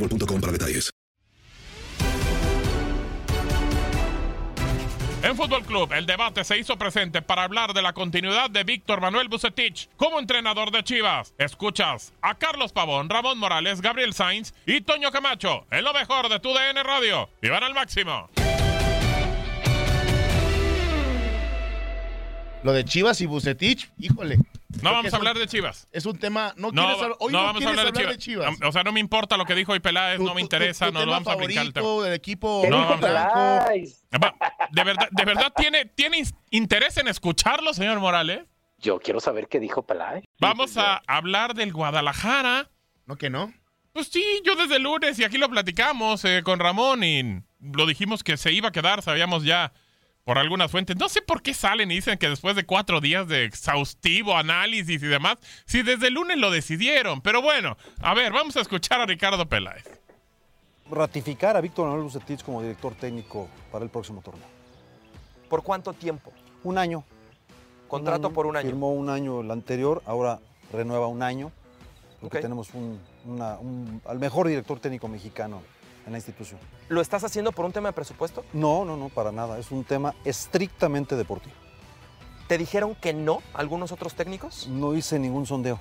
boostmobile.com para detalles. En Fútbol Club, el debate se hizo presente para hablar de la continuidad de Víctor Manuel Bucetich como entrenador de Chivas. Escuchas a Carlos Pavón, Ramón Morales, Gabriel Sainz y Toño Camacho en lo mejor de tu DN Radio. Y van al máximo. Lo de Chivas y Bucetich, híjole. No vamos a hablar de Chivas. Es un tema. No, No, quieres hablar, hoy no no, vamos a hablar hablar de de Chivas. O sea, no me importa lo que dijo hoy Peláez, Tu- no me tu- interesa, tu no tema vamos a brincar el tema. del equipo ¿Qué dijo blanco. ¿De verdad, de verdad tiene, tiene in- interés en escucharlo, señor Morales? Yo quiero saber qué dijo Peláez. Vamos a hablar del Guadalajara. ¿No que no? Pues sí, yo desde el lunes y aquí lo platicamos eh, con Ramón y lo dijimos que se iba a quedar, sabíamos ya por algunas fuentes. No sé por qué salen y dicen que después de cuatro días de exhaustivo análisis y demás, si desde el lunes lo decidieron. Pero bueno, a ver, vamos a escuchar a Ricardo Peláez. ratificar a Víctor Manuel Bucetich como director técnico para el próximo torneo. ¿Por cuánto tiempo? Un año. Contrato por un año. Firmó un año el anterior, ahora renueva un año, porque tenemos un, una- un- al mejor director técnico mexicano en la institución. ¿Lo estás haciendo por un tema de presupuesto? No, no, no, para nada. Es un tema estrictamente deportivo. ¿Te dijeron que no algunos otros técnicos? No hice ningún sondeo.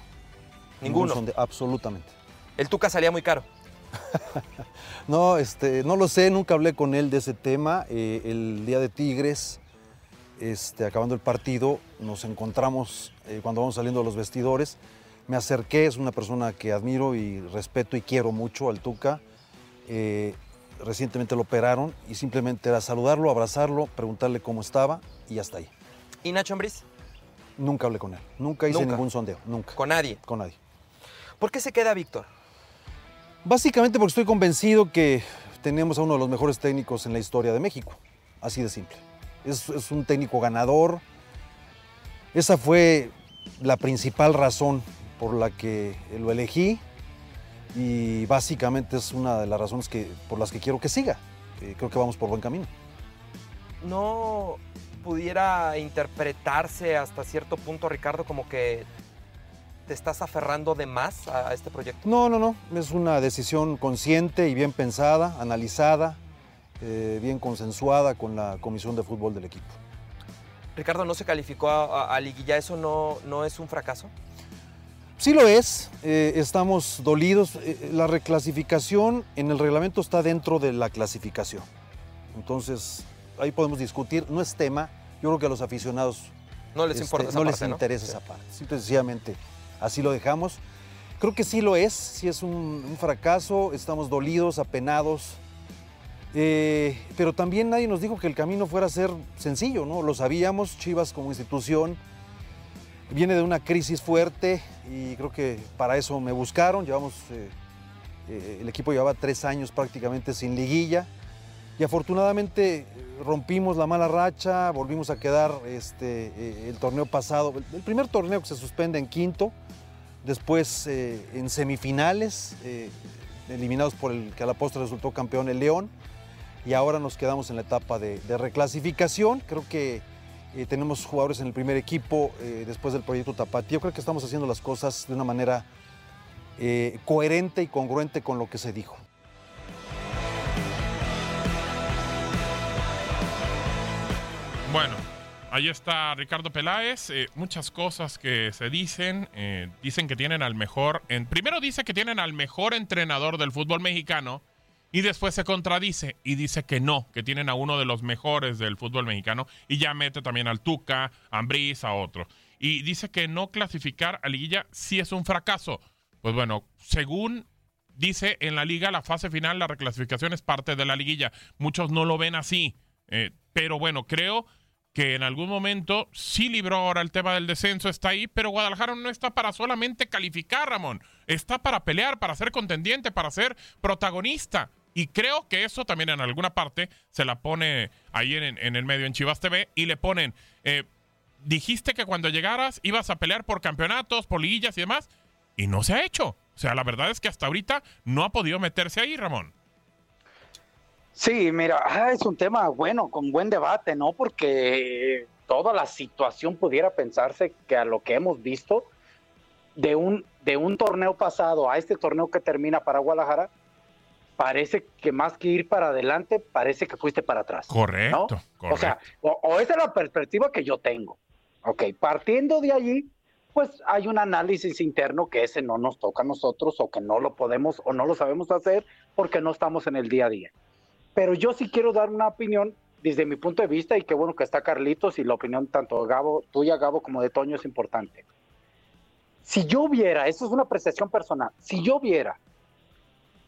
Ninguno. Ningún sondeo, absolutamente. El Tuca salía muy caro. No, este, no lo sé, nunca hablé con él de ese tema. Eh, el día de Tigres, este, acabando el partido, nos encontramos eh, cuando vamos saliendo de los vestidores. Me acerqué, es una persona que admiro y respeto y quiero mucho al Tuca. Eh, recientemente lo operaron y simplemente era saludarlo, abrazarlo, preguntarle cómo estaba y hasta ahí. ¿Y Nacho Ambriz? Nunca hablé con él, nunca hice Nunca. ningún sondeo, nunca. ¿Con nadie? Con nadie. ¿Por qué se queda Víctor? Básicamente porque estoy convencido que tenemos a uno de los mejores técnicos en la historia de México. Así de simple. Es, es un técnico ganador. Esa fue la principal razón por la que lo elegí y básicamente es una de las razones que, por las que quiero que siga. Eh, creo que vamos por buen camino. ¿No pudiera interpretarse hasta cierto punto, Ricardo, como que te estás aferrando de más a este proyecto? No, no, no. Es una decisión consciente y bien pensada, analizada, eh, bien consensuada con la Comisión de Fútbol del equipo. Ricardo, ¿no se calificó a, a- a liguilla? ¿Eso no, no es un fracaso? Sí lo es, eh, estamos dolidos. Eh, la reclasificación en el reglamento está dentro de la clasificación. Entonces, ahí podemos discutir, no es tema. Yo creo que a los aficionados No les importa esa no parte, les interesa esa parte. Simple y sencillamente así lo dejamos. Creo que sí lo es, sí es un, un fracaso, estamos dolidos, apenados, eh, pero también nadie nos dijo que el camino fuera a ser sencillo, ¿no? Lo sabíamos, Chivas como institución viene de una crisis fuerte y creo que para eso me buscaron, llevamos, eh, eh, el equipo llevaba tres años prácticamente sin liguilla y afortunadamente eh, rompimos la mala racha, volvimos a quedar este, el torneo pasado, el- primer torneo que se suspende en quinto, después en semifinales, eliminados por el que a la postre resultó campeón el León, y ahora nos quedamos en la etapa de, de reclasificación. Creo que eh, tenemos jugadores en el primer equipo eh, después del proyecto Tapatío. Creo que estamos haciendo las cosas de una manera eh, coherente y congruente con lo que se dijo. Bueno, ahí está Ricardo Peláez. muchas cosas que se dicen. dicen que tienen al mejor. En, primero dice que tienen al mejor entrenador del fútbol mexicano. Y después se contradice y dice que no, que tienen a uno de los mejores del fútbol mexicano. Y ya mete también al Tuca, a Ambriz, a otro. Y dice que no clasificar a liguilla sí es un fracaso. Pues bueno, según dice en la liga, la fase final, la reclasificación es parte de la liguilla. Muchos no lo ven así. eh, pero bueno, creo que en algún momento sí libró ahora el tema del descenso, está ahí, pero Guadalajara no está para solamente calificar, Ramón. Está para pelear, para ser contendiente, para ser protagonista. Y creo que eso también en alguna parte se la pone ahí en, el medio en Chivas TV y le ponen, eh, dijiste que cuando llegaras ibas a pelear por campeonatos, por liguillas y demás, y no se ha hecho. O sea, la verdad es que hasta ahorita no ha podido meterse ahí, Ramón. Sí, mira, ah, es un tema bueno, con buen debate, ¿no? Porque toda la situación pudiera pensarse que a lo que hemos visto de un, de un torneo pasado a este torneo que termina para Guadalajara, parece que más que ir para adelante, parece que fuiste para atrás. Correcto, ¿no? correcto. O sea, o, o esa es la perspectiva que yo tengo. Ok, partiendo de allí, pues hay un análisis interno que ese no nos toca a nosotros o que no lo podemos o no lo sabemos hacer porque no estamos en el día a día. Pero yo sí quiero dar una opinión desde mi punto de vista y qué bueno que está Carlitos y la opinión tanto de Gabo, tuya Gabo como de Toño es importante. Si yo viera, eso es una apreciación personal, si yo viera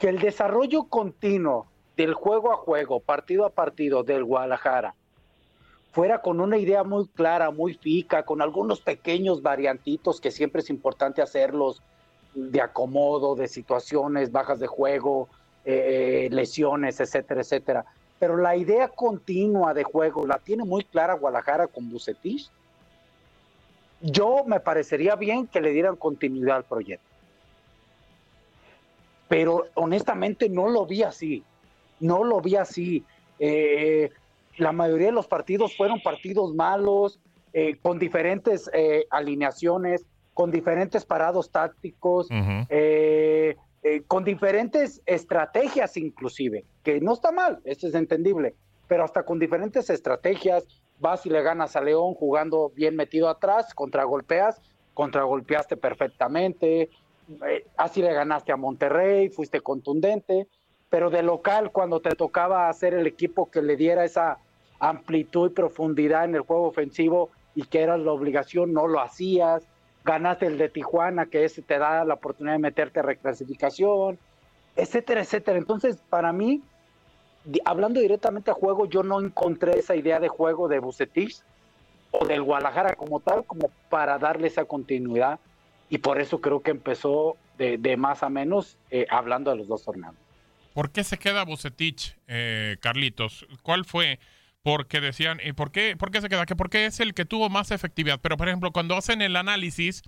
que el desarrollo continuo del juego a juego, partido a partido del Guadalajara, fuera con una idea muy clara, muy fija, con algunos pequeños variantitos que siempre es importante hacerlos de acomodo, de situaciones, bajas de juego, eh, lesiones, etcétera, etcétera. Pero la idea continua de juego la tiene muy clara Guadalajara con Bucetich. Yo me parecería bien que le dieran continuidad al proyecto. Pero honestamente no lo vi así. No lo vi así. Eh, la mayoría de los partidos fueron partidos malos, eh, con diferentes eh, alineaciones, con diferentes parados tácticos, con diferentes estrategias inclusive, que no está mal, eso es entendible, pero hasta con diferentes estrategias, vas y le ganas a León jugando bien metido atrás, contragolpeas, contragolpeaste perfectamente, eh, así le ganaste a Monterrey, fuiste contundente, pero de local cuando te tocaba hacer el equipo que le diera esa amplitud y profundidad en el juego ofensivo y que era la obligación, no lo hacías, ganaste el de Tijuana, que ese te da la oportunidad de meterte a reclasificación, etcétera, etcétera. Entonces, para mí, hablando directamente a juego, yo no encontré esa idea de juego de Bucetich o del Guadalajara como tal, como para darle esa continuidad. Y por eso creo que empezó de, de más a menos eh, hablando de los dos torneos. ¿Por qué se queda Bucetich, eh, Carlitos? ¿Cuál fue? Porque decían, ¿y por qué, por qué se queda? Que porque es el que tuvo más efectividad. Pero, por ejemplo, cuando hacen el análisis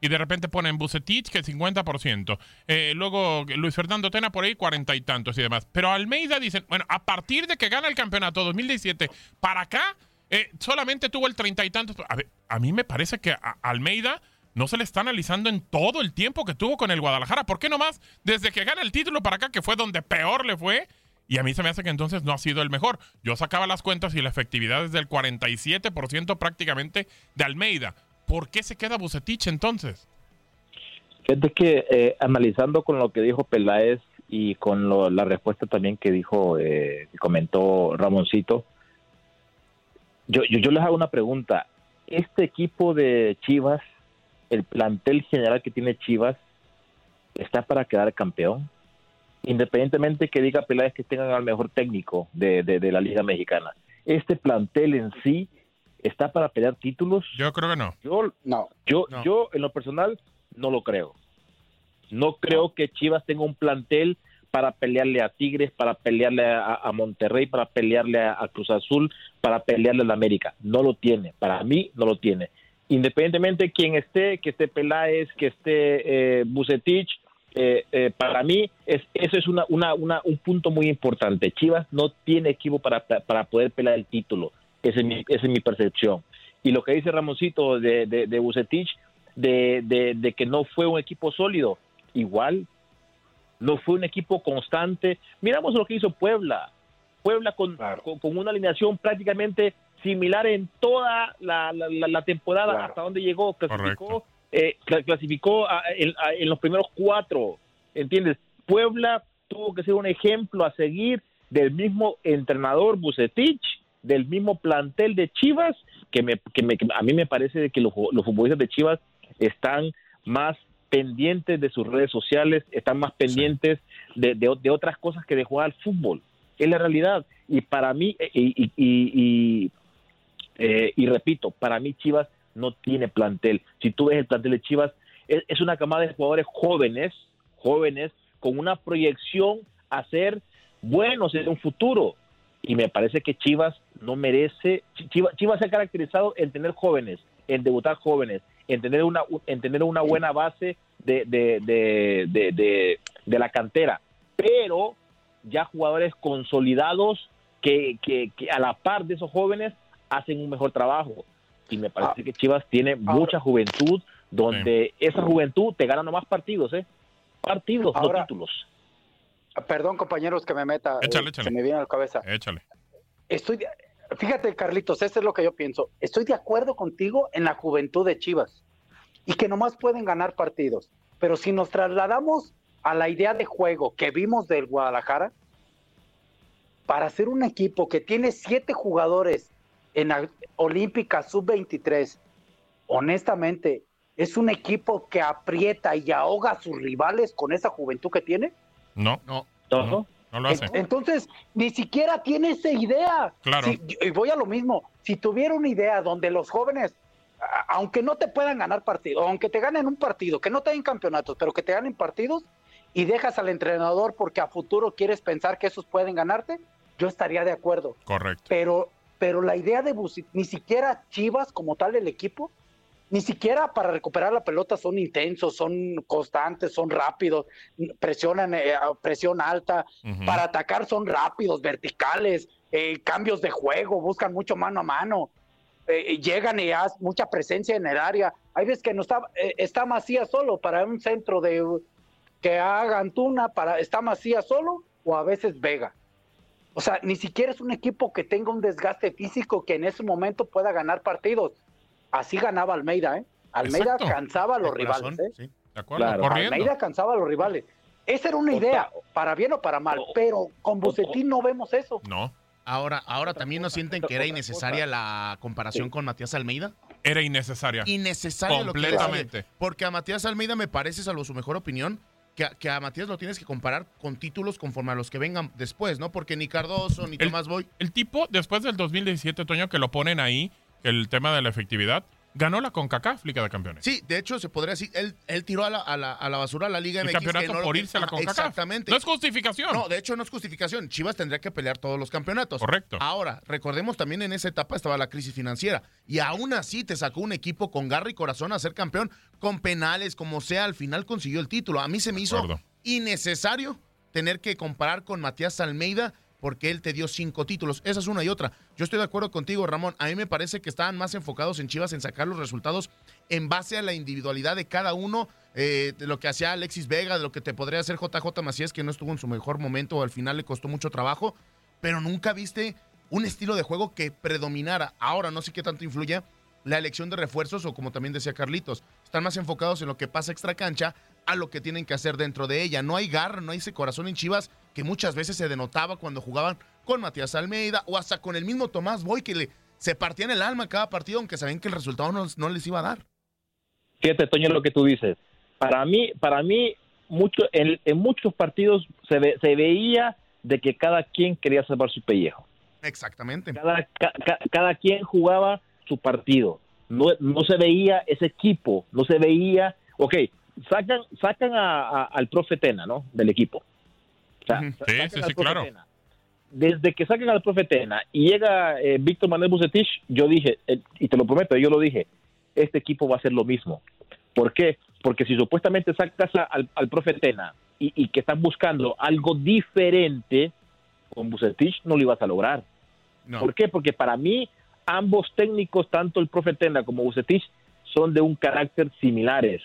y de repente ponen Bucetich que 50%, eh, luego Luis Fernando Tena por ahí 40 y tantos y demás. Pero Almeida dicen, bueno, a partir de que gana el campeonato 2017 para acá, eh, solamente tuvo el 30 y tantos. A, mí me parece que Almeida no se le está analizando en todo el tiempo que tuvo con el Guadalajara. ¿Por qué nomás? Desde que gana el título para acá, que fue donde peor le fue. Y a mí se me hace que entonces no ha sido el mejor. Yo sacaba las cuentas y la efectividad es del 47% prácticamente de Almeida. ¿Por qué se queda Bucetich entonces? Fíjate que eh, analizando con lo que dijo Peláez y con lo- la respuesta también que dijo, eh, comentó Ramoncito, yo, yo, yo les hago una pregunta. Este equipo de Chivas, el plantel general que tiene Chivas, está para quedar campeón. Independientemente que diga Peláez que tengan al mejor técnico de, de- de la Liga Mexicana. Este plantel en sí está para pelear títulos. Yo creo que no. Yo, no. yo, yo en lo personal no lo creo. No creo que Chivas tenga un plantel para pelearle a Tigres, para pelearle a, a Monterrey, para pelearle a, a Cruz Azul, para pelearle a la América. No lo tiene. Para mí no lo tiene. Independientemente de quién esté, que esté Peláez, que esté eh, Bucetich, eh, eh, para mí es, eso es una, una, una- un punto muy importante. Chivas no tiene equipo para, para poder pelear el título. Esa es mi, esa es mi percepción. Y lo que dice Ramoncito de, de, de Bucetich, de, de, de que no fue un equipo sólido, igual, no fue un equipo constante. Miramos lo que hizo Puebla. Puebla con, con, con una alineación prácticamente similar en toda la, la- la- temporada hasta donde llegó. Clasificó, eh, cla- clasificó a- en, a- en los primeros cuatro. ¿Entiendes? Puebla tuvo que ser un ejemplo a seguir del mismo entrenador Bucetich, del mismo plantel de Chivas, que, me, que, me- que a mí me parece de que los, los futbolistas de Chivas están más pendientes de sus redes sociales, están más pendientes de, de- de otras cosas que de jugar al fútbol. Es la realidad. Y para mí, eh, y, y- y- y, eh, y repito, para mí Chivas no tiene plantel. Si tú ves el plantel de Chivas, es, una camada de jugadores jóvenes, jóvenes, con una proyección a ser buenos en un futuro. Y me parece que Chivas no merece, Chivas, Chivas se ha caracterizado en tener jóvenes, en debutar jóvenes, en tener una, en tener una buena base de, de, de- de la cantera, pero ya jugadores consolidados que, que, que a la par de esos jóvenes hacen un mejor trabajo. Y me parece que Chivas tiene mucha juventud, donde esa juventud te gana nomás partidos, ¿eh? Partidos, Ahora- no títulos. Perdón, compañeros, que me meta. Échale, eh, échale. Se me viene a la cabeza. Échale. Estoy, de- fíjate, Carlitos, eso es lo que yo pienso. Estoy de acuerdo contigo en la juventud de Chivas y que nomás pueden ganar partidos. Pero si nos trasladamos a la idea de juego que vimos del Guadalajara, para ser un equipo que tiene siete jugadores en la Olímpica Sub-23, honestamente, ¿es un equipo que aprieta y ahoga a sus rivales con esa juventud que tiene? No. No. No, no lo hace. Ent- Entonces, ni siquiera tiene esa idea. Claro. Si- y voy a lo mismo. Si tuviera una idea donde los jóvenes, aunque no te puedan ganar partidos, aunque te ganen un partido, que no te den campeonatos, pero que te ganen partidos, y dejas al entrenador porque a futuro quieres pensar que esos pueden ganarte, yo estaría de acuerdo. Correcto. Pero, pero la idea de Busi- ni siquiera Chivas como tal el equipo, ni siquiera para recuperar la pelota son intensos, son constantes, son rápidos, presionan eh, presión alta, Ujú. para atacar son rápidos, verticales, eh, cambios de juego, buscan mucho mano a mano, eh, llegan y hacen mucha presencia en el área. Hay veces que no está, eh, está Macías solo para un centro de que haga Antuna, para, está Macías solo o a veces Vega. O sea, ni siquiera es un equipo que tenga un desgaste físico que en ese momento pueda ganar partidos. Así ganaba Almeida, ¿eh? Almeida Exacto. cansaba a los De rivales, corazón, ¿eh? De acuerdo, Claro. corriendo. Almeida cansaba a los rivales. Esa era una idea, para bien o para mal, pero con Bucetín no vemos eso. No. Ahora, ahora también no sienten que era innecesaria la comparación con Matías Almeida. Era innecesaria. Innecesaria lo que Completamente. Porque a Matías Almeida me parece, salvo su mejor opinión, que a, que a Matías lo tienes que comparar con títulos conforme a los que vengan después, ¿no? Porque ni Cardoso ni El- Tomás Boy. El tipo, después del 2017, Toño, que lo ponen ahí, el tema de la efectividad, ganó la CONCACAF Liga de Campeones. Sí, de hecho, se podría decir, él, él tiró a la, a, la, a la basura a la Liga El MX. campeonato no lo- por irse a la CONCACAF. Exactamente. No es justificación. No, de hecho no es justificación. Chivas tendría que pelear todos los campeonatos. Correcto. Ahora, recordemos también en esa etapa estaba la crisis financiera. Y aún así te sacó un equipo con garra y corazón a ser campeón, con penales, como sea, al final consiguió el título. A mí se me hizo innecesario tener que comparar con Matías Almeida porque él te dio cinco títulos. Esa es una y otra. Yo estoy de acuerdo contigo, Ramón. A mí me parece que estaban más enfocados en Chivas en sacar los resultados en base a la individualidad de cada uno, eh, de lo que hacía Alexis Vega, de lo que te podría hacer JJ Macías, que no estuvo en su mejor momento o al final le costó mucho trabajo, pero nunca viste un estilo de juego que predominara. Ahora no sé qué tanto influye la elección de refuerzos o como también decía Carlitos, están más enfocados en lo que pasa extra cancha a lo que tienen que hacer dentro de ella. No hay garra, no hay ese corazón en Chivas que muchas veces se denotaba cuando jugaban con Matías Almeida o hasta con el mismo Tomás Boy que le, se partían el alma cada partido aunque sabían que el resultado no, no les iba a dar. Fíjate, Toño, lo que tú dices. Para mí, para mí mucho, en, en muchos partidos se, ve- se veía de que cada quien quería salvar su pellejo. Exactamente. Cada, ca- ca- cada quien jugaba su partido. No, no se veía ese equipo, no se veía, ok, sacan, sacan a- a- al profe Tena, ¿no? Del equipo. Sea, Sí, sacan sí, al sí, profe claro. Tena. Desde que sacan al profe Tena y llega eh, Víctor Manuel Bucetich, yo dije, eh, y te lo prometo, yo lo dije, este equipo va a hacer lo mismo. ¿Por qué? Porque si supuestamente sacas a- al, al profe Tena y, y que están buscando algo diferente, con Bucetich no lo ibas a lograr. ¿Por qué? Porque para mí ambos técnicos, tanto el profe Tena como Bucetich, son de un carácter similares.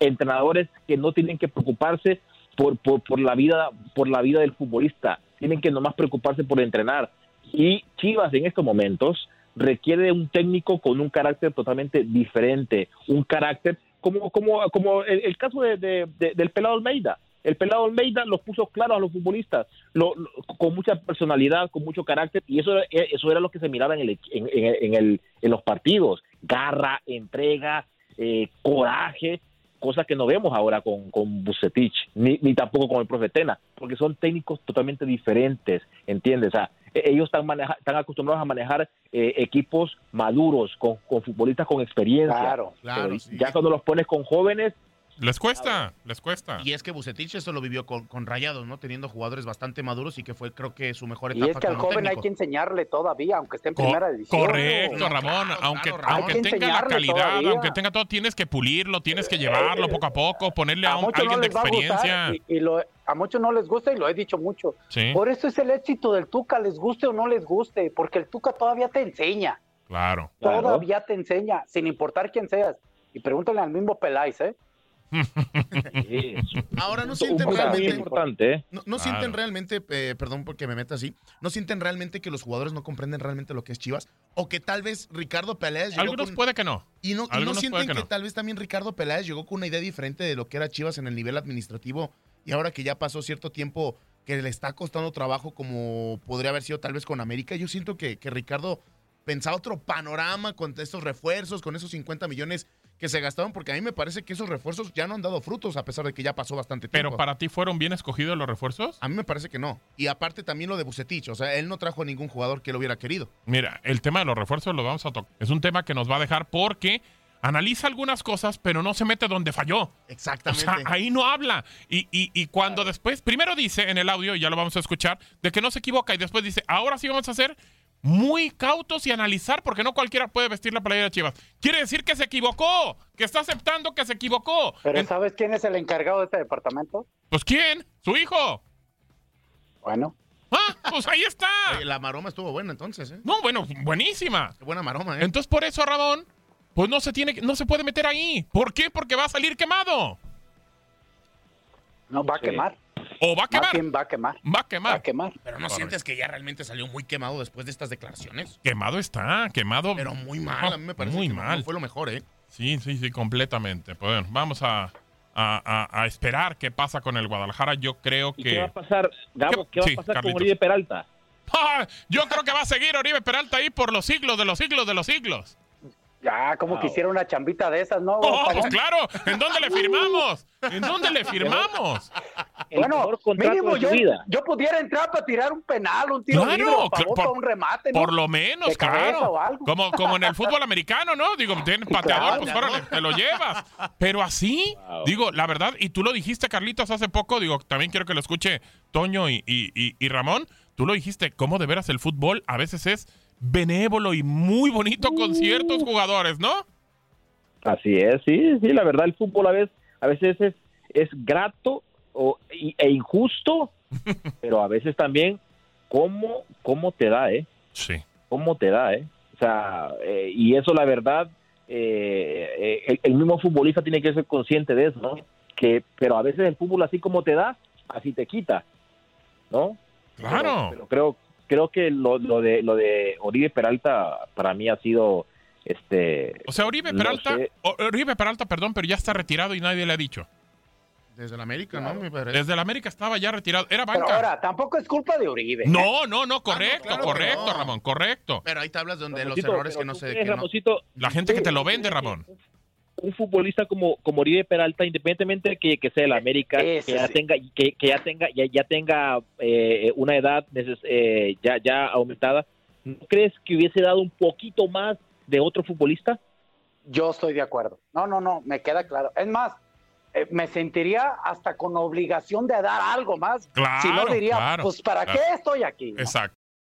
Entrenadores que no tienen que preocuparse por, por, por la vida por la vida del futbolista, tienen que nomás preocuparse por entrenar. Y Chivas en estos momentos requiere un técnico con un carácter totalmente diferente, un carácter como como como el, caso de, de- de- del pelado Almeida. El pelado Almeida los puso claros a los futbolistas, lo- con mucha personalidad, con mucho carácter, y eso, era- eso era lo que se miraba en, el, en- en el, en los partidos. Garra, entrega, eh, coraje, cosa que no vemos ahora con, con Bucetich, ni, ni tampoco con el profe Tena, porque son técnicos totalmente diferentes, ¿entiendes? O sea, e- ellos están, maneja- están acostumbrados a manejar eh, equipos maduros, con, con futbolistas con experiencia. Claro, claro, sí. Ya cuando los pones con jóvenes, Les cuesta, les cuesta. Y es que Bucetich eso lo vivió con, con Rayados, ¿no? Teniendo jugadores bastante maduros y que fue, creo que, su mejor Y etapa es que al joven hay que enseñarle todavía, aunque esté en Co- primera división. Correcto, No, Ramón. claro, aunque claro, Ramón. tenga la calidad, todavía. aunque tenga todo, tienes que pulirlo, tienes que llevarlo poco a poco, ponerle a, A un- muchos alguien no de a experiencia. gustar y, y lo- a muchos no les gusta y lo he dicho mucho. Sí. Por eso es el éxito del Tuca, les guste o no les guste, porque el Tuca todavía te enseña, Claro. todavía te enseña, sin importar quién seas. Y pregúntale al mismo Peláez, ¿eh? Ahora no sienten realmente... importante. ¿eh? No, no Claro. sienten realmente, eh, perdón porque me meta así, no sienten realmente que los jugadores no comprenden realmente lo que es Chivas o que tal vez Ricardo Peláez llegó Algunos con- puede que no. y no, y no algunos sienten que, que no. tal vez también Ricardo Peláez llegó con una idea diferente de lo que era Chivas en el nivel administrativo y ahora que ya pasó cierto tiempo que le está costando trabajo como podría haber sido tal vez con América, yo siento que, que Ricardo pensaba otro panorama con estos refuerzos, con esos 50 millones que se gastaron, porque a mí me parece que esos refuerzos ya no han dado frutos a pesar de que ya pasó bastante tiempo. Pero para ti fueron bien escogidos los refuerzos. A mí me parece que no. Y aparte también lo de Bucetich, o sea, él no trajo a ningún jugador que lo hubiera querido. Mira, el tema de los refuerzos lo vamos a tocar. Es un tema que nos va a dejar porque analiza algunas cosas, pero no se mete donde falló. O Exactamente. sea, ahí no habla. Y, y, y cuando después, primero dice en el audio, y ya lo vamos a escuchar, de que no se equivoca. Y después dice, ahora sí vamos a ser muy cautos y analizar, porque no cualquiera puede vestir la playera de Chivas. Quiere decir que se equivocó, que está aceptando que se equivocó. Pero En- ¿sabes quién es el encargado de este departamento? pues ¿quién? Su hijo. Bueno, Ah, pues ahí está. Oye, la maroma estuvo buena entonces, ¿eh? No, bueno, buenísima. Qué buena maroma, ¿eh? Entonces por eso, Ramón, pues no se tiene, que- no se puede meter ahí. ¿Por qué? Porque va a salir quemado. no va a Sí. quemar. O va a quemar. va a quemar. Va a Va a quemar. quemar. Pero no sientes que ya realmente salió muy quemado después de estas declaraciones. Quemado está, quemado. Pero muy mal, a mí me parece Muy que mal. fue lo mejor, ¿eh? Sí, sí, sí, completamente. Pues bueno, vamos a, a- a- a esperar qué pasa con el Guadalajara. Yo creo ¿Y qué va a que... pasar, Gabo? ¿Qué- ¿Qué, va sí, a pasar Carlitos. con Oribe Peralta? ¡Ah! Yo creo que va a seguir Oribe Peralta ahí por los siglos de los siglos de los siglos. Ya, como Wow. quisiera una chambita de esas, ¿no? ¡Oh, Paloma? claro! ¿En dónde le firmamos? ¿En dónde le firmamos? El Bueno, mínimo yo, yo pudiera entrar para tirar un penal, un tiro Claro, libre, a cl- favor, por- para un remate, ¿no? Por lo menos, De claro. o algo. Como, como en el fútbol americano, ¿no? Digo, tienen pateador, claro. pues órale, te lo llevas. Pero así, Wow. digo, la verdad, y tú lo dijiste, Carlitos, hace poco, digo, también quiero que lo escuche Toño y, y- y- y Ramón. Tú lo dijiste, cómo de veras el fútbol a veces es benévolo y muy bonito con ciertos jugadores, ¿no? Así es, sí, sí, la verdad el fútbol a veces, a veces es, es grato o, y- e injusto, pero a veces también cómo, cómo te da, ¿eh? Sí. Cómo te da, ¿eh? O sea, eh, y eso la verdad, eh, eh, el, el mismo futbolista tiene que ser consciente de eso, ¿no? Que, pero a veces el fútbol así como te da, así te quita, ¿no? Claro. Pero, pero creo, creo que lo, lo de lo de Oribe Peralta para mí ha sido este O sea, Oribe no Peralta, sé. Oribe Peralta, perdón, pero ya está retirado y nadie le ha dicho. Desde el América, ¿no? Me parece. Desde el América estaba ya retirado. Era Pero banca. ahora, tampoco es culpa de Uribe. ¿eh? No, no, no, correcto, claro correcto, no. Ramón, correcto. Pero hay tablas donde los errores pero que no tú sé La gente que te lo vende, Ramón. Un futbolista como, como Oribe Peralta, independientemente de que, que sea el América, que ya, tenga, que, que ya tenga, ya, ya tenga eh, una edad eh, ya, ya aumentada, ¿no crees que hubiese dado un poquito más de otro futbolista? Yo estoy de acuerdo. No, no, no, me queda claro. Es más, eh, me sentiría hasta con obligación de dar algo más. Claro, si no diría, claro, pues ¿para claro. qué estoy aquí? no? Exacto.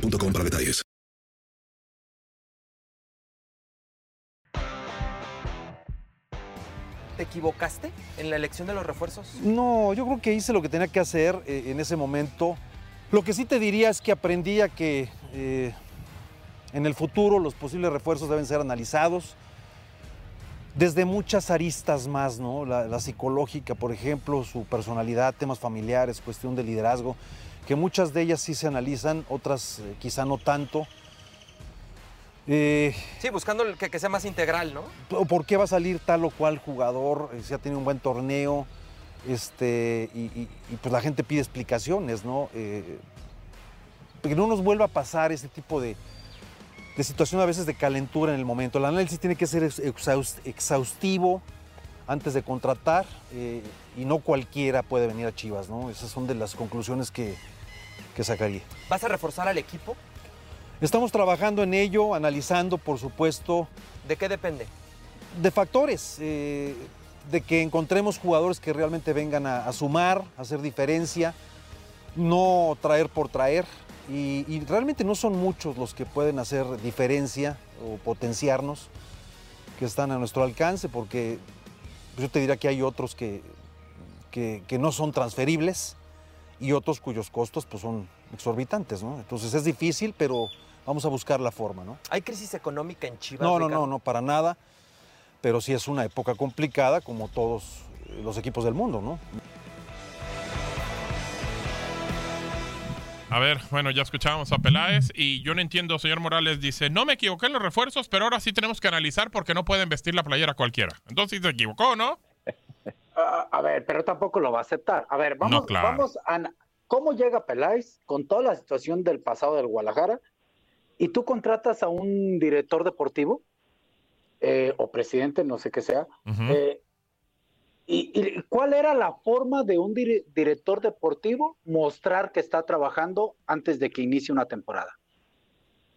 boostmobile.com para detalles. ¿Te equivocaste en la elección de los refuerzos? No, yo creo que hice lo que tenía que hacer eh, en ese momento. Lo que sí te diría es que aprendí a que eh, en el futuro los posibles refuerzos deben ser analizados desde muchas aristas más, ¿no? La, la psicológica, por ejemplo, su personalidad, temas familiares, cuestión de liderazgo, que muchas de ellas sí se analizan, otras eh, quizá no tanto. Eh, Sí, buscando el que, que sea más integral, ¿no? por qué va a salir tal o cual jugador, eh, si ha tenido un buen torneo, este, y, y- y, pues la gente pide explicaciones, ¿no? Que no nos vuelva a pasar ese tipo de, de situación a veces de calentura en el momento. El análisis tiene que ser ex- exhaus- exhaustivo antes de contratar eh, y no cualquiera puede venir a Chivas, ¿no? Esas son de las conclusiones que, que sacaría. ¿Vas a reforzar al equipo? Estamos trabajando en ello, analizando, por supuesto, ¿De qué depende? de factores, eh, de que encontremos jugadores que realmente vengan a, a sumar, a hacer diferencia, no traer por traer. Y, y realmente no son muchos los que pueden hacer diferencia o potenciarnos, que están a nuestro alcance, porque yo te diría que hay otros que, que, que no son transferibles y otros cuyos costos pues, son exorbitantes. ¿no? Entonces es difícil, pero vamos a buscar la forma. ¿no? ¿Hay crisis económica en Chivas? No, no, Ricardo? no, no, para nada. Pero sí es una época complicada como todos los equipos del mundo, ¿no? A ver, bueno, ya escuchábamos a Peláez y yo no entiendo, señor Morales dice, no me equivoqué en los refuerzos, pero ahora sí tenemos que analizar porque no pueden vestir la playera cualquiera. Entonces sí se equivocó, ¿no? A ver, pero tampoco lo va a aceptar. A ver, vamos, No, claro. vamos a... ¿Cómo llega Peláez con toda la situación del pasado del Guadalajara y tú contratas a un director deportivo eh, o presidente, no sé qué sea, eh, y, y cuál era la forma de un dire- director deportivo mostrar que está trabajando antes de que inicie una temporada?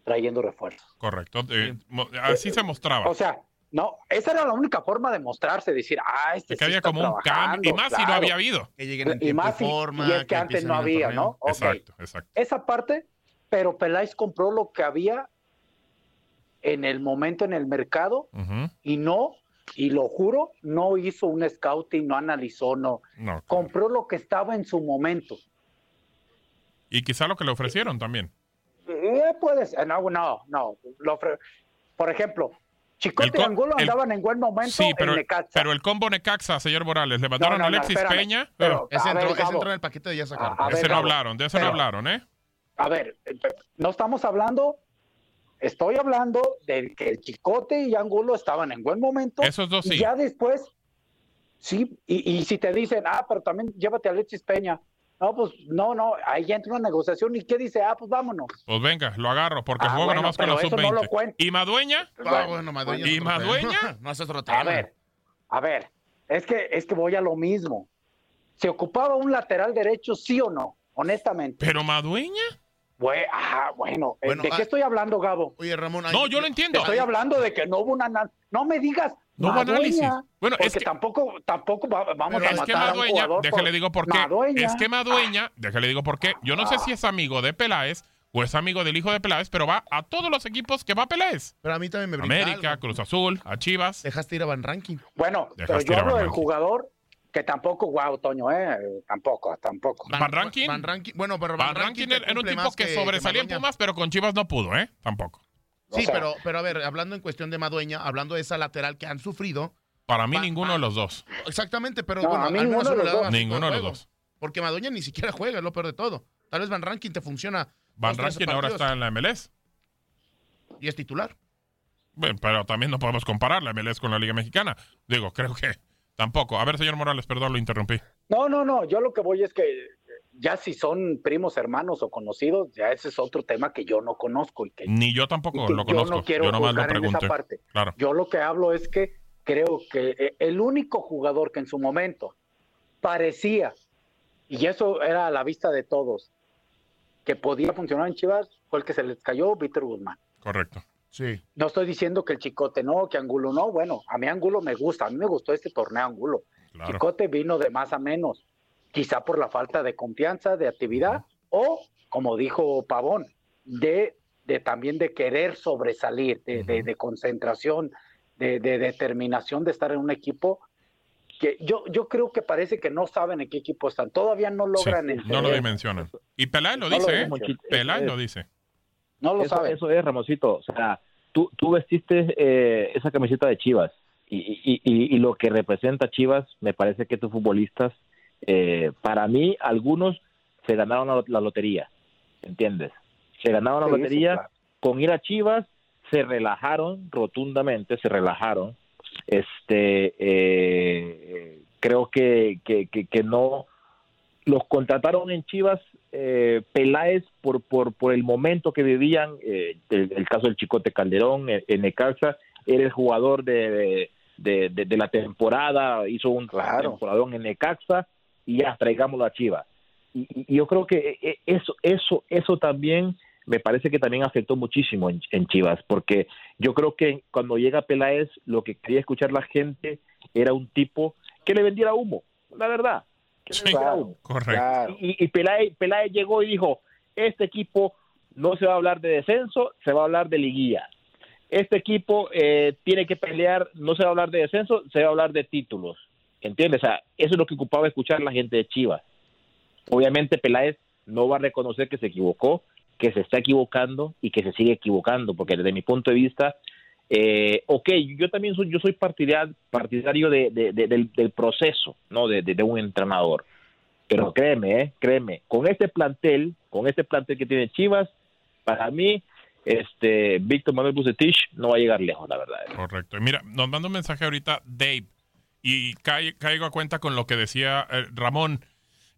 Trayendo refuerzos. Correcto. eh, así se mostraba. O sea, no, esa era la única forma de mostrarse, decir, ah, este De que sí había está como un cambio, y más si no había habido. Que lleguen en Y tiempo más y si- forma. y es que antes no había. ¿no? Exacto, exacto. Esa parte, pero Peláez compró lo que había en el momento en el mercado y no, y lo juro, no hizo un scouting, no analizó, no. No. Compró lo que estaba en su momento. Y quizá lo que le ofrecieron también. Eh, puede ser, no, no, no. Lo ofre- Por ejemplo, Chicote y Angulo el- andaban en buen momento Sí, pero, en Necaxa. pero el combo Necaxa, señor Morales, le mandaron no, a no, Alexis espérame, Peña. pero- Eh, Ese A ver, entró, ese Gabo. entró en el paquete de ya sacaron. A- a ese ver, no Gabo, hablaron, de ese no hablaron, ¿eh? A ver, eh, no estamos hablando, estoy hablando de que el Chicote y Angulo estaban en buen momento. Esos dos y sí. ya después, sí, y, y si te dicen, ah, pero también llévate a Alexis Peña. No, pues no, no, ahí ya entra una negociación. ¿Y qué dice? Ah, pues vámonos. Pues venga, lo agarro, porque Ah, juega bueno, nomás con la eso no sub-20. lo cuenta. ¿Y Madueña? Ah, bueno, Madueña. ¿Y. Madueña? No, ese es otro tema. A ver, a ver, es que, es que voy a lo mismo. ¿Se ocupaba un lateral derecho, sí o no? Honestamente. ¿Pero Madueña? Bue- ah, bueno, eh, Bueno, ¿de ah, qué estoy hablando, Gabo? Oye, Ramón. No, yo lo Te entiendo. estoy hablando de que no hubo una... na- No me digas No hubo Madueña, análisis. Bueno, es porque que- tampoco, tampoco va- vamos a Es que matar a un Madueña, jugador déjale por- digo por qué. Madueña. Es que Madueña, déjale digo por qué. Yo no sé si es amigo de Peláez o es amigo del hijo de Peláez, pero va a todos los equipos que va Peláez. Pero a mí también me brinca América, algo. Cruz Azul, a Chivas. Dejaste ir a Van Ranking. Bueno, Dejaste pero yo a hablo Van del Ranking. jugador que tampoco, wow, Toño, eh, tampoco, tampoco. Van Ranking. Van Ranking. Bueno, pero Van Ranking te era un tipo más que, sobresalía en Madueña. Pumas, pero con Chivas no pudo, ¿eh? Tampoco. Sí, O sea- pero, pero a ver, hablando en cuestión de Madueña, hablando de esa lateral que han sufrido. Para mí Va- ninguno va- de los dos. Exactamente, pero No, bueno, al menos ninguno de uno los le dos. cinco Ninguno de los juego. dos. Porque Madueña ni siquiera juega, es lo peor de todo. Tal vez Van Ranking te funciona. Van Rankin ahora está en la MLS. Y es titular. Bueno, pero también no podemos comparar la MLS con la Liga Mexicana. Digo, creo que tampoco. A ver, señor Morales, perdón, lo interrumpí. No, no, no, yo lo que voy es que ya si son primos, hermanos o conocidos, ya ese es otro tema que yo no conozco y que, Ni yo y tampoco que lo yo conozco. no quiero yo nomás lo juzgar en esa parte. Claro. Yo lo que hablo es que creo que eh, el único jugador que en su momento parecía, y eso era a la vista de todos, que podía funcionar en Chivas, fue el que se les cayó, Víctor Guzmán. Correcto. Sí. No estoy diciendo que el Chicote no, que Angulo no. Bueno, a mí Angulo me gusta, a mí me gustó este torneo Angulo. Claro. Chicote vino de más a menos, quizá por la falta de confianza, de actividad, o, como dijo Pavón, de, de también de querer sobresalir, de, de- de concentración, de, de determinación de estar en un equipo que yo, yo creo que parece que no saben en qué equipo están, todavía no Sí, logran no lo dimensionan. Y Peláez lo No lo dice, ¿eh? Peláez lo dice. No lo eso, saben. eso es, Ramosito. O sea, tú, tú vestiste eh, esa camiseta de Chivas y, y, y, y lo que representa Chivas, me parece que tus futbolistas, eh, para mí, algunos se ganaron la, la lotería, ¿entiendes? Se ganaron la Sí, lotería claro. con ir a Chivas, se relajaron rotundamente, se relajaron. Este, eh, creo que, que, que, que no los contrataron en Chivas eh, Peláez por, por, por el momento que vivían, eh, el, el caso del Chicote Calderón en, en Necaxa, era el jugador de, de, de- de la temporada, hizo un Claro. temporadón en Necaxa y ya traigámoslo a Chivas. Y, yo creo que eh, eso, eso, eso también me parece que también afectó muchísimo en, en Chivas, porque yo creo que cuando llega Peláez, lo que quería escuchar la gente era un tipo que le vendiera humo, la verdad. Que le Sí, vendiera humo. correcto. Y, y Peláez, Peláez llegó y dijo, este equipo no se va a hablar de descenso, se va a hablar de liguilla. Este equipo eh, tiene que pelear, no se va a hablar de descenso, se va a hablar de títulos. ¿Entiendes? O sea, eso es lo que ocupaba escuchar la gente de Chivas. Obviamente Peláez no va a reconocer que se equivocó, que se está equivocando y que se sigue equivocando, porque desde mi punto de vista, eh, ok, yo también soy, yo soy partidario, de, de- de- del, del proceso, ¿no? De, un entrenador. Pero créeme, eh, créeme, con este plantel, con este plantel que tiene Chivas, para mí, este Víctor Manuel Bucetich no va a llegar lejos, la verdad. Correcto. Y mira, nos manda un mensaje ahorita Dave y caigo a cuenta con lo que decía eh, Ramón.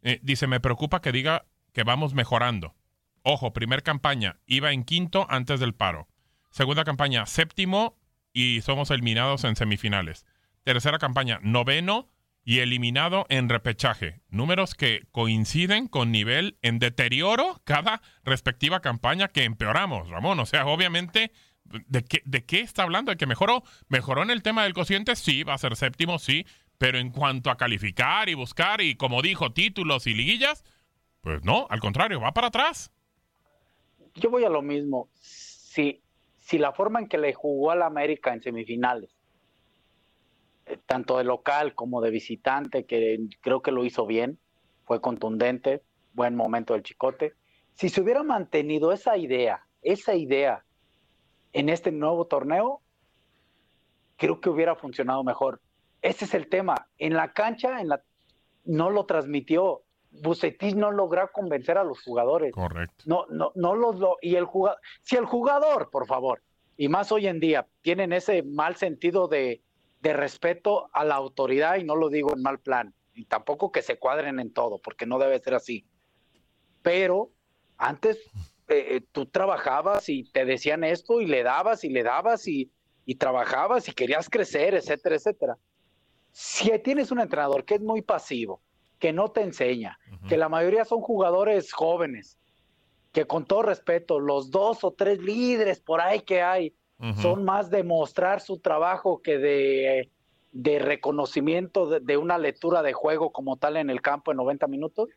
Eh, dice, me preocupa que diga que vamos mejorando. Ojo, primer campaña, iba en quinto antes del paro. Segunda campaña, séptimo y somos eliminados en semifinales. Tercera campaña, noveno y eliminado en repechaje. Números que coinciden con nivel en deterioro cada respectiva campaña que empeoramos, Ramón. O sea, obviamente, ¿de qué, ¿de qué está hablando? ¿De que mejoró? ¿Mejoró en el tema del cociente? Sí, va a ser séptimo, sí. Pero en cuanto a calificar y buscar y, como dijo, títulos y liguillas, pues no, al contrario, va para atrás. yo voy a lo mismo. Si, si la forma en que le jugó al América en semifinales, eh, tanto de local como de visitante, que creo que lo hizo bien, fue contundente, buen momento del Chicote. Si se hubiera mantenido esa idea, esa idea en este nuevo torneo, creo que hubiera funcionado mejor. Ese es el tema. En la cancha, en la, no lo transmitió. Bucetich no logró convencer a los jugadores. Correcto. No, no, no los lo, y el jugador, si el jugador, por favor, y más hoy en día, tienen ese mal sentido de, de respeto a la autoridad, y no lo digo en mal plan, y tampoco que se cuadren en todo, porque no debe ser así. Pero antes eh, tú trabajabas y te decían esto y le dabas y le dabas y, y trabajabas y querías crecer, etcétera, etcétera. Si tienes un entrenador que es muy pasivo, que no te enseña, que la mayoría son jugadores jóvenes, que con todo respeto, los dos o tres líderes por ahí que hay, son más de mostrar su trabajo que de, de reconocimiento de, de una lectura de juego como tal en el campo en 90 minutos.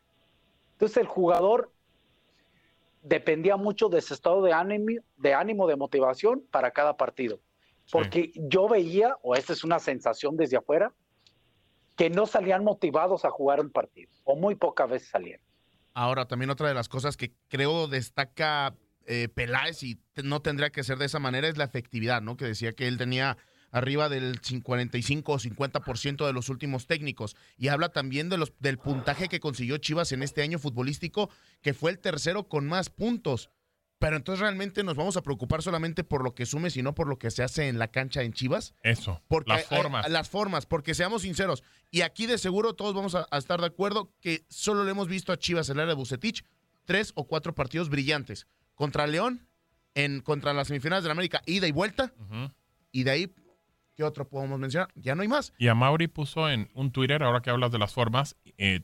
Entonces el jugador dependía mucho de ese estado de ánimo, de ánimo, de motivación para cada partido. Porque yo veía, o esta es una sensación desde afuera, que no salían motivados a jugar un partido, o muy pocas veces salían. Ahora, también otra de las cosas que creo destaca eh, Peláez y no tendría que ser de esa manera es la efectividad, ¿no? Que decía que él tenía arriba del 5- 45 o 50% de los últimos técnicos. Y habla también de los, del puntaje que consiguió Chivas en este año futbolístico, que fue el tercero con más puntos. Pero entonces realmente nos vamos a preocupar solamente por lo que sume, sino por lo que se hace en la cancha en Chivas. Eso, Porque las hay- formas. las formas, porque seamos sinceros, y aquí de seguro todos vamos a, a estar de acuerdo que solo le hemos visto a Chivas en el área de Bucetich tres o cuatro partidos brillantes. Contra León, en, contra las semifinales de la América, ida y vuelta, y de ahí, ¿qué otro podemos mencionar? Ya no hay más. Y a Mauri puso en un Twitter, ahora que hablas de las formas, eh,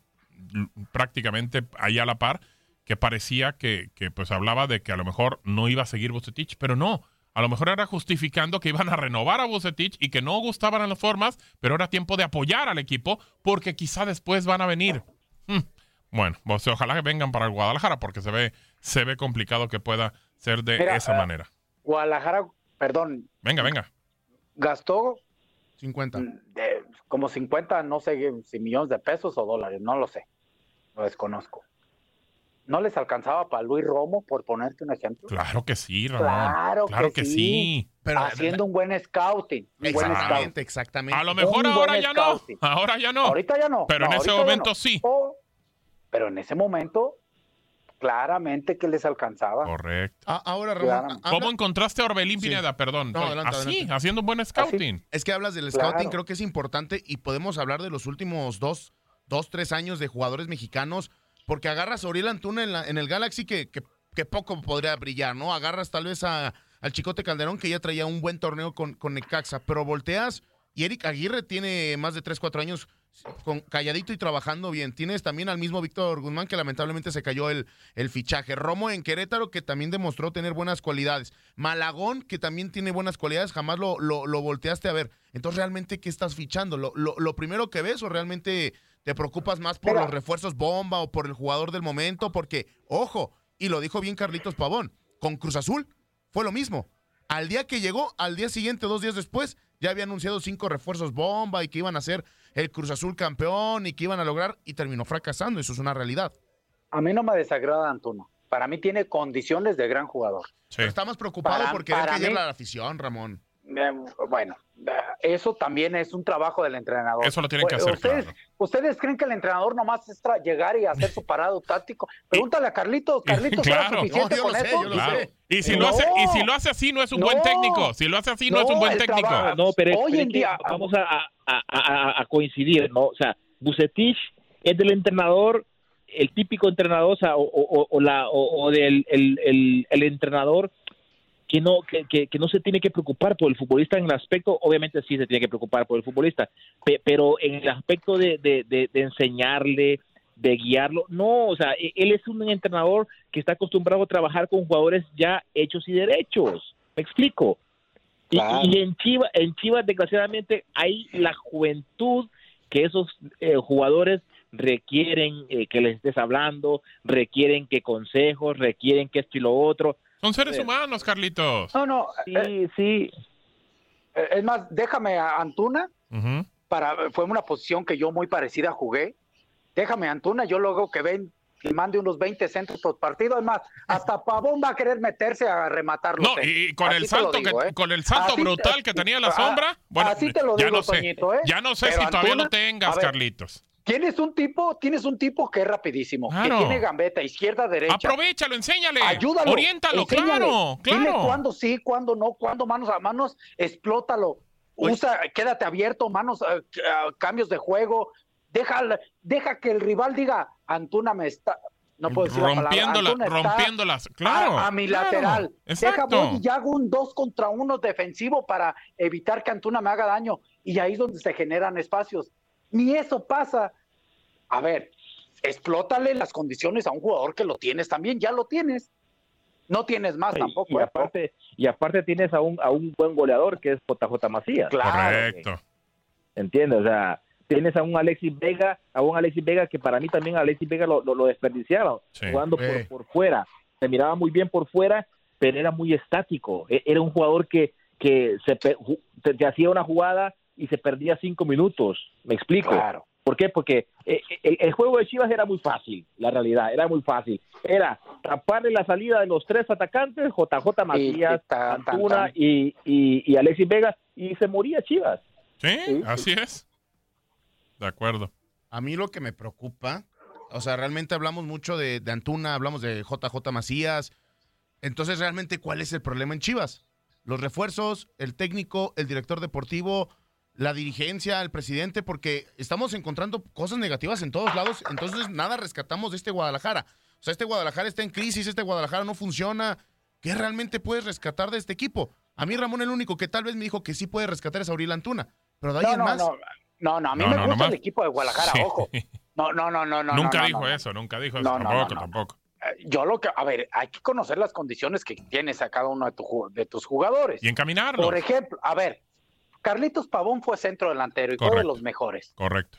prácticamente ahí a la par, que parecía que, que, pues hablaba de que a lo mejor no iba a seguir Bucetich, pero no. A lo mejor era justificando que iban a renovar a Bucetich y que no gustaban las formas, pero era tiempo de apoyar al equipo porque quizá después van a venir. Hmm. Bueno, pues ojalá que vengan para el Guadalajara porque se ve, se ve complicado que pueda ser de Mira, esa ah, manera. Guadalajara, perdón, Venga, venga. Gastó 50. de- como 50, no sé si millones de pesos o dólares, no lo sé, lo desconozco. ¿No les alcanzaba para Luis Romo, por ponerte un ejemplo? Claro que sí, Ramón. Claro, Claro que, que sí. sí. Pero- Haciendo un buen scouting. Un buen Exactamente, scouting. exactamente. A lo mejor Un ahora ya no. Ahora ya no. Ahorita ya no. Pero No, en ese momento no. sí. Oh, pero en ese momento, claramente que les alcanzaba. Correcto. Ah, ahora, Ramón, Claro. ¿Cómo encontraste a Orbelín Pineda? Perdón. No, adelante, así, adelante. haciendo un buen scouting. Es que hablas del Claro. scouting, creo que es importante y podemos hablar de los últimos dos, dos tres años de jugadores mexicanos, porque agarras a Uriel Antuna en, la- en el Galaxy que, que, que poco podría brillar, ¿no? Agarras tal vez a, al Chicote Calderón que ya traía un buen torneo con, con Necaxa, pero volteas y Eric Aguirre tiene más de 3, 4 años con, calladito y trabajando bien. Tienes también al mismo Víctor Guzmán que lamentablemente se cayó el, el fichaje. Romo en Querétaro que también demostró tener buenas cualidades. Malagón que también tiene buenas cualidades, jamás lo, lo, lo volteaste a ver. Entonces realmente, ¿qué estás fichando? ¿Lo, lo, lo primero que ves o realmente te preocupas más por Mira. los refuerzos bomba o por el jugador del momento? Porque, ojo, y lo dijo bien Carlitos Pavón, con Cruz Azul fue lo mismo. Al día que llegó, al día siguiente, dos días después, ya había anunciado cinco refuerzos bomba y que iban a ser el Cruz Azul campeón y que iban a lograr y terminó fracasando. Eso es una realidad. A mí no me desagrada Antuna. Para mí tiene condiciones de gran jugador. Pero estamos preocupados Para- por querer para callar mí- la afición, Ramón. Eh, bueno, eh, eso también es un trabajo del entrenador. Eso lo tienen que hacer, ¿Ustedes, ¿Ustedes creen que el entrenador nomás es tra- llegar y hacer su parado táctico? Pregúntale a Carlitos. Carlitos Claro. suficiente No, yo con lo sé, eso. yo lo Claro. sé. Y si, No. lo hace, y si lo hace así, no es un buen No. técnico. Si lo hace así, no, es un No, buen técnico. trabajo- No, pero, es- Hoy en día- vamos a, a- a- a coincidir, ¿no? O sea, Bucetich es del entrenador, el típico entrenador, o sea, o, o- o la, o, o del el, el- el entrenador que no que, que- que no se tiene que preocupar por el futbolista en el aspecto, obviamente sí se tiene que preocupar por el futbolista, pe- pero en el aspecto de, de- de- de enseñarle, de guiarlo, no, o sea, e- él es un entrenador que está acostumbrado a trabajar con jugadores ya hechos y derechos, me explico. Y en Chivas, en Chivas desgraciadamente hay la juventud que esos eh, jugadores requieren eh, que les estés hablando, requieren que consejos, requieren que esto y lo otro. Son seres humanos, Carlitos. No, no. Sí, sí. Eh, Es más, déjame a Antuna, para, fue una posición que yo muy parecida jugué. Déjame a Antuna, yo luego que ven y mande unos 20 centros por partido. Además, hasta Pavón va a querer meterse a rematarlo. No, y con el salto que, con el salto brutal que tenía la Ah, sombra, bueno, así te lo ya digo, no sé, Toñito, ¿eh? ya no sé Pero si todavía lo tengas, ver, Carlitos. Tienes un tipo, tienes un tipo que es rapidísimo, Claro. que tiene gambeta, izquierda, derecha. Aprovechalo, enséñale. Ayúdalo. Oriéntalo, enséñale. claro, Dile claro. cuándo sí, cuándo no, cuándo manos a manos, explótalo. Usa, quédate abierto, manos, eh, eh, cambios de juego. Deja, deja que el rival diga, Antuna me está. No puedo decir la Rompiéndola- está rompiéndolas, claro, A, a mi claro, lateral. Deja exacto. voy y hago un dos contra uno defensivo para evitar que Antuna me haga daño. Y ahí es donde se generan espacios. Ni eso pasa. A ver, explótale las condiciones a un jugador que lo tienes también, ya lo tienes. No tienes más tampoco. Y ¿eh? aparte, y aparte tienes a un, a un buen goleador que es JJ Macías. Correcto. ¿Entiendes? O sea, tienes a un Alexis Vega, a un Alexis Vega que para mí también Alexis Vega lo, lo, lo desperdiciaron, jugando por, por fuera. Se miraba muy bien por fuera, pero era muy estático. E- Era un jugador que, que se te hacía una jugada y se perdía cinco minutos. ¿Me explico? Claro. ¿Por qué? Porque eh, el, el juego de Chivas era muy fácil, la realidad, era muy fácil. Era taparle la salida de los tres atacantes, JJ Macías, tan, tan, Antuna tan. y, y, y Alexis Vega, y se moría Chivas. Sí, así es. De acuerdo. A mí lo que me preocupa, o sea, realmente hablamos mucho de, de Antuna, hablamos de JJ Macías. Entonces, realmente, ¿cuál es el problema en Chivas? Los refuerzos, el técnico, el director deportivo, la dirigencia, el presidente, porque estamos encontrando cosas negativas en todos lados. Entonces, nada rescatamos de este Guadalajara. O sea, este Guadalajara está en crisis, este Guadalajara no funciona. ¿Qué realmente puedes rescatar de este equipo? A mí, Ramón, el único que tal vez me dijo que sí puede rescatar es Auril Antuna. Pero de ahí No, en no, más. no, no, no, a mí No, me no, gusta nomás- el equipo de Guadalajara, Sí. ojo. No, no, no, no, no. nunca dijo no. eso, nunca dijo eso. Tampoco, no, no. tampoco. Eh, Yo lo que, a ver, hay que conocer las condiciones que tienes a cada uno de, tu de tus jugadores. Y encaminarlo. Por ejemplo, a ver, Carlitos Pavón fue centro delantero y fue de Correcto. los mejores. Correcto.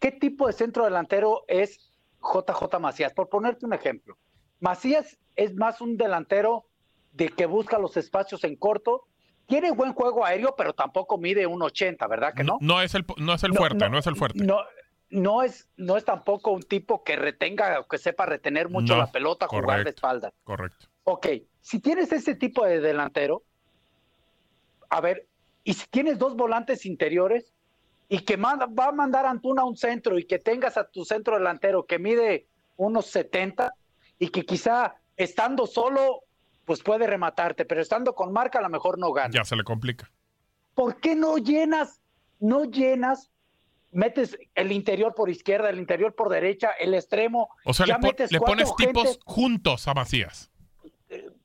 ¿Qué tipo de centro delantero es JJ Macías? Por ponerte un ejemplo. Macías es más un delantero de que busca los espacios en corto. Tiene buen juego aéreo, pero tampoco mide un 80, ¿verdad que no? No es el, no es el fuerte, no, es el fuerte. No, no es, no es tampoco un tipo que retenga o que sepa retener mucho la pelota, jugar de correcto. espaldas. Correcto. Ok, si tienes ese tipo de delantero, a ver, y si tienes dos volantes interiores y que manda- va a mandar Antuna a un centro y que tengas a tu centro delantero que mide unos 70 y que quizá estando solo, pues puede rematarte, pero estando con marca a lo mejor no gana. Ya se le complica. ¿Por qué no llenas, no llenas, metes el interior por izquierda, el interior por derecha, el extremo? O sea, ya le, po- metes le pones tipos juntos a Macías.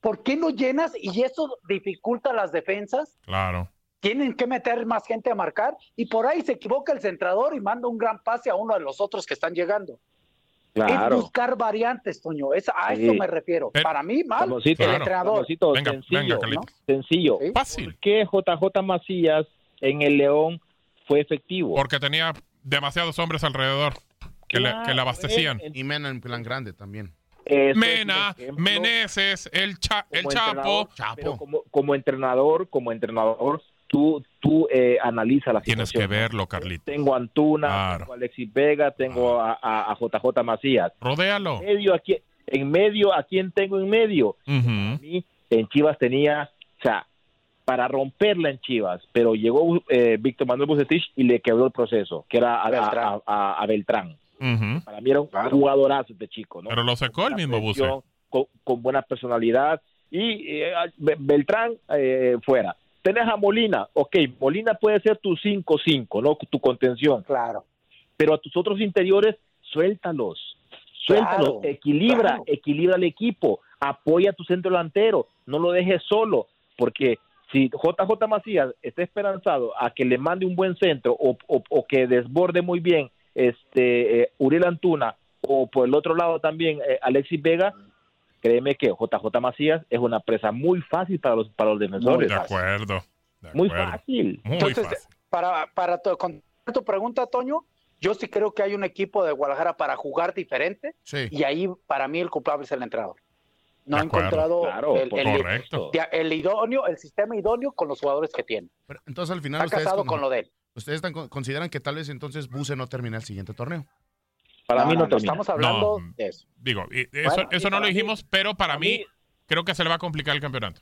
¿Por qué no llenas? Y eso dificulta las defensas. Claro. Tienen que meter más gente a marcar y por ahí se equivoca el centrador y manda un gran pase a uno de los otros que están llegando. Es Claro. buscar variantes, Toño. Es, a Sí. eso me refiero. Para mí, mal. El entrenador. Ramoncito, Venga, sencillo, venga, ¿no? Sencillo. Fácil. ¿Por qué JJ Macías en el León fue efectivo? Porque tenía demasiados hombres alrededor que, le, que le abastecían. Y Mena en plan grande también. Es Mena, ejemplo Meneses, el, Cha- el Chapo. pero como, como entrenador, como entrenador, tú, tú eh, analizas la Tienes situación. que verlo, Carlitos. Tengo a Antuna, Claro. tengo a Alexis Vega, tengo a, a- a JJ Macías. Rodéalo. En medio, aquí, en medio, ¿a quién tengo en medio? A mí, en Chivas tenía, o sea, para romperla en Chivas, pero llegó eh, Víctor Manuel Bucetich y le quebró el proceso, que era a Beltrán. a- a- a Beltrán. Para mí era un jugadorazo este chico, ¿no? Pero lo secó el mismo Buce. presión, Con, con buena personalidad. Y eh, Be- Beltrán eh, fuera. Tenés a Molina, ok, Molina puede ser tu 5-5, ¿no? Tu contención. Claro. Pero a tus otros interiores, suéltalos. Suéltalos, Claro, equilibra, claro. equilibra el equipo, apoya a tu centro delantero, no lo dejes solo, porque si JJ Macías está esperanzado a que le mande un buen centro o, o- o que desborde muy bien este eh, Uriel Antuna o por el otro lado también eh, Alexis Vega, créeme que JJ Macías es una presa muy fácil para los para los defensores. De acuerdo. de Muy acuerdo. fácil. Muy Entonces, fácil. para, para tu, contestar tu pregunta, Toño, yo sí creo que hay un equipo de Guadalajara para jugar diferente Sí. y ahí para mí el culpable es el entrenador. no ha encontrado Claro, el, el- idóneo, el sistema idóneo con los jugadores que tiene. Pero, entonces al final Está ustedes, casado con lo de él. ustedes están con- consideran que tal vez entonces Buse no termina el siguiente torneo. Para mí no, termina. estamos hablando No. de eso. Digo, y eso, Bueno, eso y no lo para mí- dijimos, pero para mí mí- creo que se le va a complicar el campeonato.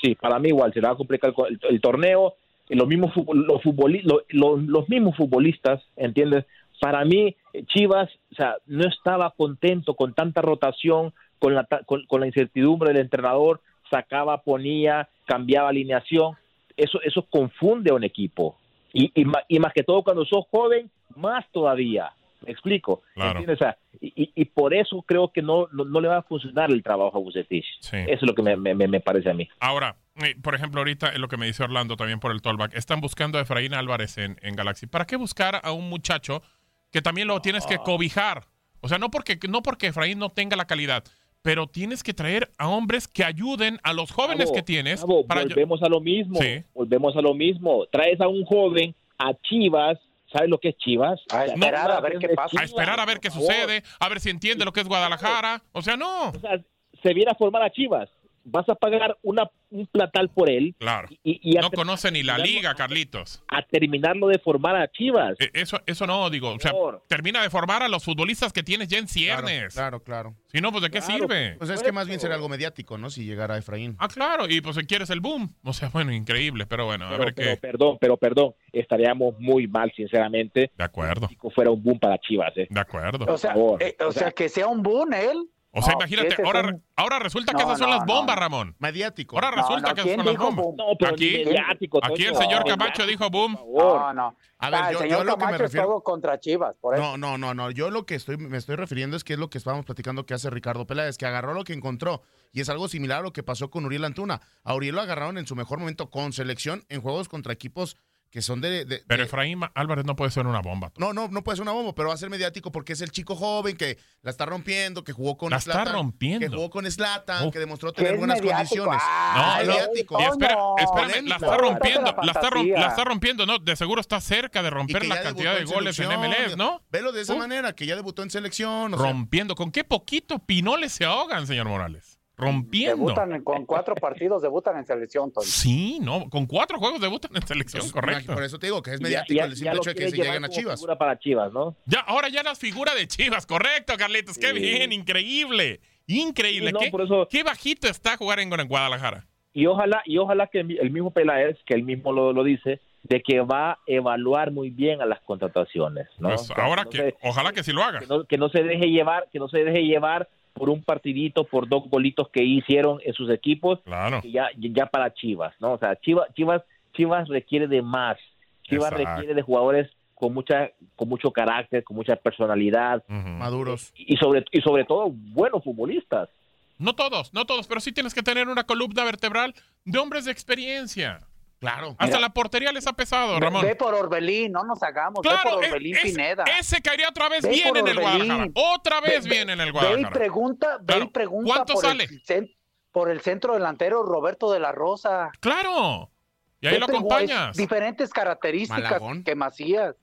Sí, para mí igual se le va a complicar el, el torneo. y Los mismos, los, futboli- lo- lo- los mismos futbolistas, ¿entiendes? Para mí, eh, Chivas, o sea, no estaba contento con tanta rotación, con la, ta- con, con la incertidumbre del entrenador, sacaba, ponía, cambiaba alineación. Eso, eso confunde a un equipo. Y, y, y más que todo cuando sos joven, más todavía. ¿Me explico? Claro. ¿Entiendes? O sea, y, por eso creo que no, no, no le va a funcionar el trabajo a Bucetich. Sí. Eso es lo que me, me- me- me parece a mí. Ahora, eh, por ejemplo, ahorita lo que me dice Orlando también por el tollback, están buscando a Efraín Álvarez en, en Galaxy. ¿Para qué buscar a un muchacho que también lo tienes que cobijar? O sea, no porque, no porque Efraín no tenga la calidad, pero tienes que traer a hombres que ayuden a los jóvenes que tienes. Para volvemos a lo mismo. Sí. Volvemos a lo mismo. Traes a un joven a Chivas. ¿Sabes lo que es Chivas? A esperar a ver qué pasa. a esperar a ver qué sucede, a ver si entiende lo que es Guadalajara. O sea, no. O sea, se viene a formar a Chivas. Vas a pagar una, un platal por él Claro. y, y a, No conoce ni la liga, Carlitos. a terminarlo de formar a Chivas. Eh, Eso, eso no, digo. O sea, termina de formar a los futbolistas que tienes ya en ciernes. Claro, claro. Si no, pues ¿de qué Claro. sirve? Pues es que más bien sería algo mediático, ¿no? Si llegara Efraín. Ah, claro, y pues si quieres el boom. O sea, bueno, increíble, pero bueno, a Pero, ver pero qué. perdón, pero perdón, estaríamos muy mal, sinceramente, De acuerdo, si fuera un boom para Chivas. ¿eh? de acuerdo. O sea, eh, o O sea- sea, que sea un boom él. O sea, No, imagínate, ahora, ahora resulta que No, esas son no, las bombas, no. Ramón. Mediático. Ahora No, resulta no, que ¿quién son las bombas. No, pero Aquí- mediático, Aquí el señor No, Camacho dijo boom. Por favor. No, no. A ver, Ah, el yo, señor yo lo que me refiero. contra Chivas, por eso. No, no, no, no. Yo lo que estoy, me estoy refiriendo es que es lo que estábamos platicando que hace Ricardo Peláez, que agarró lo que encontró. Y es algo similar a lo que pasó con Uriel Antuna. A Uriel lo agarraron en su mejor momento con selección en juegos contra equipos que son de. de- Pero de- Efraín Álvarez no puede ser una bomba. no, no, no puede ser una bomba, pero va a ser mediático porque es el chico joven que la está rompiendo, que jugó con La está rompiendo. Que jugó con Slatan, Uf. que demostró tener buenas mediático. condiciones. Ah, No, mediático. Y espera, espérame, la está rompiendo, la está, la está rompiendo, ¿no? De seguro está cerca de romper la cantidad de goles en selección. MLS, ¿no? Velo de esa manera, que ya debutó en selección. o sea, Rompiendo. ¿Con qué poquito pinoles se ahogan, señor Morales? Rompiendo. Debutan con cuatro partidos, debutan en selección, Toño. Sí, no, con cuatro juegos debutan en selección, pues, correcto. Por eso te digo que es mediático ya- el ya simple lo hecho de que se lleguen a Chivas. figura para Chivas, ¿no? Ya, ahora ya las figuras de Chivas, correcto, Carlitos. Qué Sí. bien, increíble. Increíble. Sí, no, qué, por eso- qué bajito está jugar en, en Guadalajara. Y ojalá, y ojalá que el el mismo Peláez, que él mismo lo, lo dice, de que va a evaluar muy bien a las contrataciones, ¿no? Pues ahora no que, se- ojalá que sí lo haga. que no, que no se deje llevar, que no se deje llevar por un partidito, por dos golitos que hicieron en sus equipos, Claro. que ya, ya para Chivas, ¿no? O sea, Chivas, Chivas, Chivas requiere de más. Chivas Exacto. requiere de jugadores con mucha, con mucho carácter, con mucha personalidad. Maduros. y sobre, y sobre todo buenos futbolistas. No todos, no todos, pero sí tienes que tener una columna vertebral de hombres de experiencia. Claro. Hasta la portería les ha pesado, Ve, Ramón. ve por Orbelín, no nos hagamos. ve Claro, por es- Orbelín es- Pineda. ese caería otra vez Ve bien en el. Guadalajara. Otra vez Ve- bien en el Ve y Guadalajara. pregunta, ve Claro. y pregunta ¿Cuánto por sale? el, por el centro delantero Roberto de la Rosa. Claro. Y ahí Ve lo acompañas. es Diferentes características Malagón. que Macías.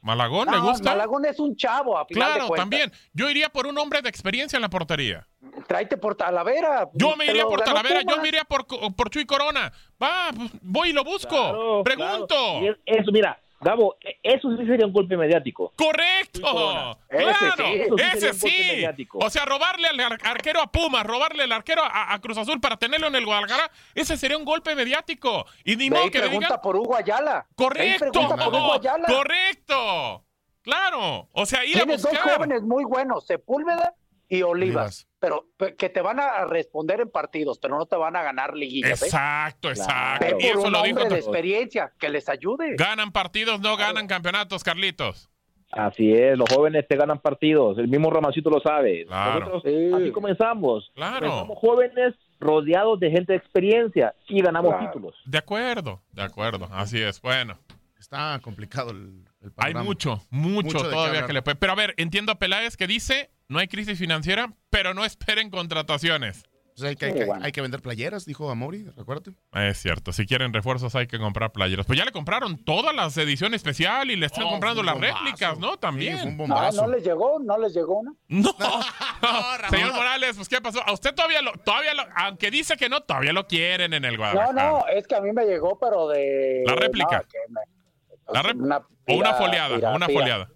Malagón, ¿le gusta? Malagón es un chavo, a final de Claro, también. Yo iría por un hombre de experiencia en la portería. Tráete por Talavera. Yo me iría por Talavera, yo me iría por, por Chuy Corona. Va, pues, voy y lo busco. Claro, Pregunto. claro. Es- mira, Gabo, e- eso sí sería un golpe mediático. Correcto. Claro, sí. Eso sí sería ese sí. O sea, robarle al ar- arquero a Pumas, robarle al arquero a, a Cruz Azul para tenerlo en el Guadalajara, ese sería un golpe mediático. Y ni modo que le pregunta digan, por Hugo Ayala. Correcto, pregunta por Hugo Ayala. correcto. Claro, o sea, ir a Tienes dos buscar. jóvenes muy buenos, Sepúlveda y Olivas. Olivas. Pero pe- que te van a responder en partidos, pero no te van a ganar liguillas. ¿eh? Exacto, exacto. Ve Y por eso un lo dijo. hombre de experiencia, que les ayude. Ganan partidos, no ganan campeonatos, Carlitos. Así es, los jóvenes te ganan partidos, el mismo Ramancito lo sabe. Claro. Nosotros Sí. así comenzamos. Claro. Comenzamos jóvenes rodeados de gente de experiencia y ganamos Claro. títulos. De acuerdo, de acuerdo. Así es. Bueno, Está complicado el hay mucho, mucho, todavía que le puede. Pero a ver, entiendo a Peláez que dice: no hay crisis financiera, pero no esperen contrataciones. Pues hay, que, hay Sí, que- bueno. hay que vender playeras, dijo Amori, recuérdate. Es cierto, si quieren refuerzos hay que comprar playeras. Pues ya le compraron todas las ediciones especial y le están Oh, comprando las bombazo. réplicas, ¿no? Sí, También. un No, bombazo. no les llegó, no les llegó una. No, Ramón. señor Morales, pues ¿qué pasó? A usted todavía lo, todavía lo, aunque dice que no, todavía lo quieren en el No, Guadalajara. no, es que a mí me llegó, pero de. La réplica. no, que me- La rep- una o una foliada, pira- una pira- foliada.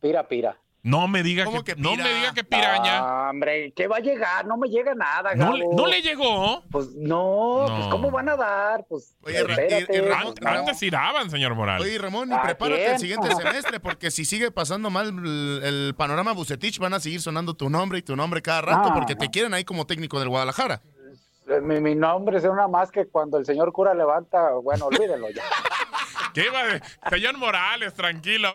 Pira, pira. No me diga ¿Cómo que, que no me diga que piraña. Ah, hombre, ¿qué va a llegar? No me llega nada, no, Gabo. le- no le llegó. Pues no, No. pues ¿cómo van a dar? Pues Oye, Ra- espérate. y- y Ramón- An- Antes sí daban, señor Morales. Oye, Ramón, y ¿A prepárate quién? el siguiente semestre, porque si sigue pasando mal el, el panorama Bucetich, van a seguir sonando tu nombre y tu nombre cada rato, Ah. porque te quieren ahí como técnico del Guadalajara. Eh, Mi, mi nombre es una más que cuando el señor cura levanta, bueno, olvídelo ya. ¿Qué iba de- Señor Morales, tranquilo.